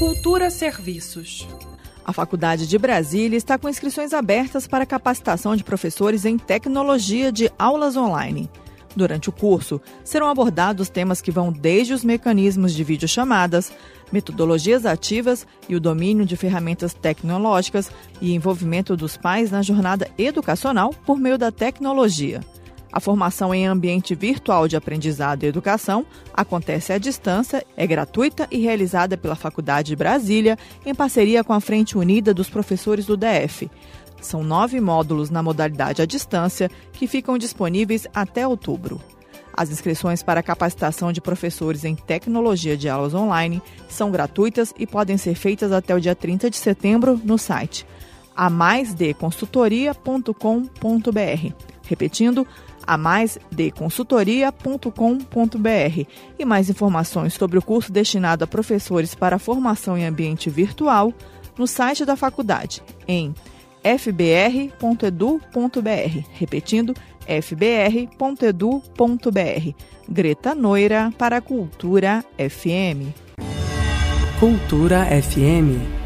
Cultura Serviços. A Faculdade de Brasília está com inscrições abertas para capacitação de professores em tecnologia de aulas online. Durante o curso, serão abordados temas que vão desde os mecanismos de videochamadas, metodologias ativas e o domínio de ferramentas tecnológicas e envolvimento dos pais na jornada educacional por meio da tecnologia. A formação em ambiente virtual de aprendizado e educação acontece à distância, é gratuita e realizada pela Faculdade de Brasília em parceria com a Frente Unida dos Professores do DF. São nove módulos na modalidade à distância que ficam disponíveis até outubro. As inscrições para capacitação de professores em tecnologia de aulas online são gratuitas e podem ser feitas até o dia 30 de setembro no site amaisdeconsultoria.com.br. Repetindo, amaisdeconsultoria.com.br e mais informações sobre o curso destinado a professores para formação em ambiente virtual no site da faculdade em fbr.edu.br. Repetindo, fbr.edu.br. Greta Noira para a Cultura FM. Cultura FM